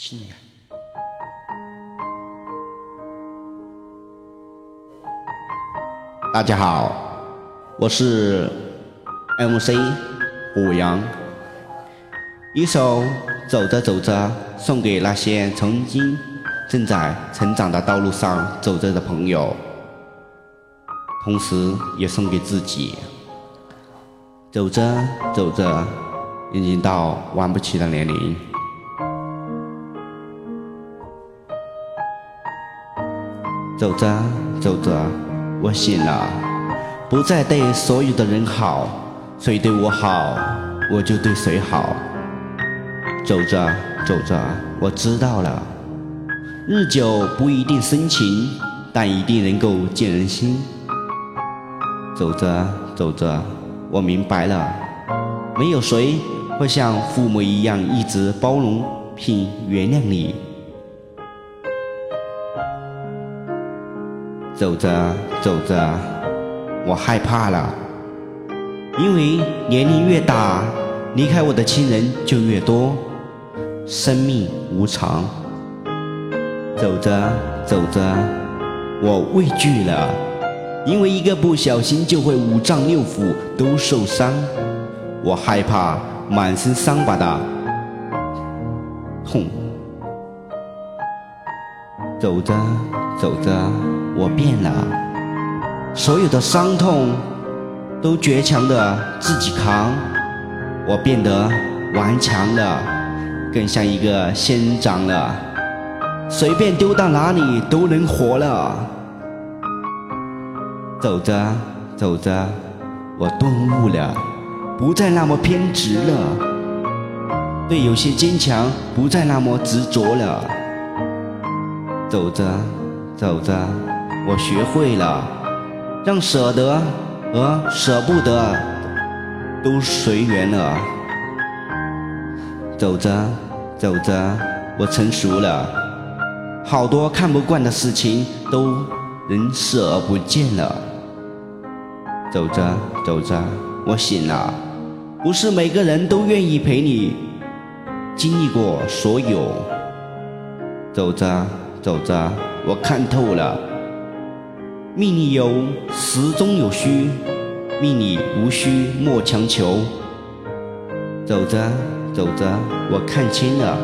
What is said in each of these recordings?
亲爱。大家好，我是 MC 虎阳。一首《走着走着》送给那些曾经正在成长的道路上走着的朋友，同时也送给自己。走着走着，已经到玩不起的年龄。走着走着，我醒了，不再对所有的人好，谁对我好，我就对谁好。走着走着，我知道了，日久不一定生情，但一定能够见人心。走着走着，我明白了，没有谁会像父母一样一直包容并原谅你。走着走着，我害怕了，因为年龄越大，离开我的亲人就越多。生命无常，走着走着，我畏惧了，因为一个不小心就会五脏六腑都受伤。我害怕满身伤疤的痛。走着走着，我变了，所有的伤痛都倔强的自己扛，我变得顽强了，更像一个仙人掌了，随便丢到哪里都能活了。走着走着，我顿悟了，不再那么偏执了，对有些坚强不再那么执着了。走着，走着，我学会了让舍得和舍不得都随缘了。走着，走着，我成熟了，好多看不惯的事情都能视而不见了。走着，走着，我醒了，不是每个人都愿意陪你经历过所有。走着。走着，我看透了，命里有时终有虚，命里无需莫强求。走着走着，我看清了，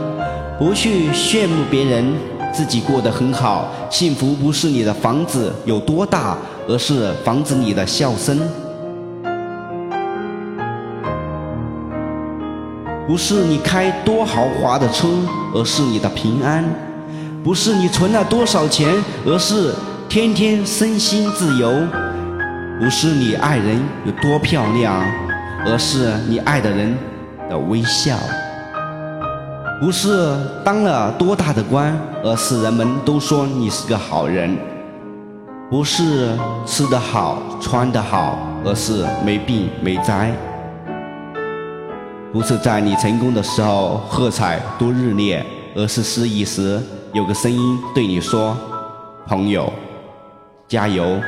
不去羡慕别人，自己过得很好。幸福不是你的房子有多大，而是房子里的笑声；不是你开多豪华的车，而是你的平安。不是你存了多少钱，而是天天身心自由；不是你爱人有多漂亮，而是你爱的人的微笑；不是当了多大的官，而是人们都说你是个好人；不是吃得好穿得好，而是没病没灾；不是在你成功的时候喝彩多热烈，而是失意时。有个声音对你说：“朋友，加油！”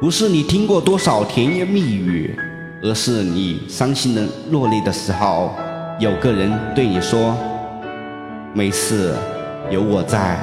不是你听过多少甜言蜜语，而是你伤心的落泪的时候，有个人对你说：“没事，有我在。”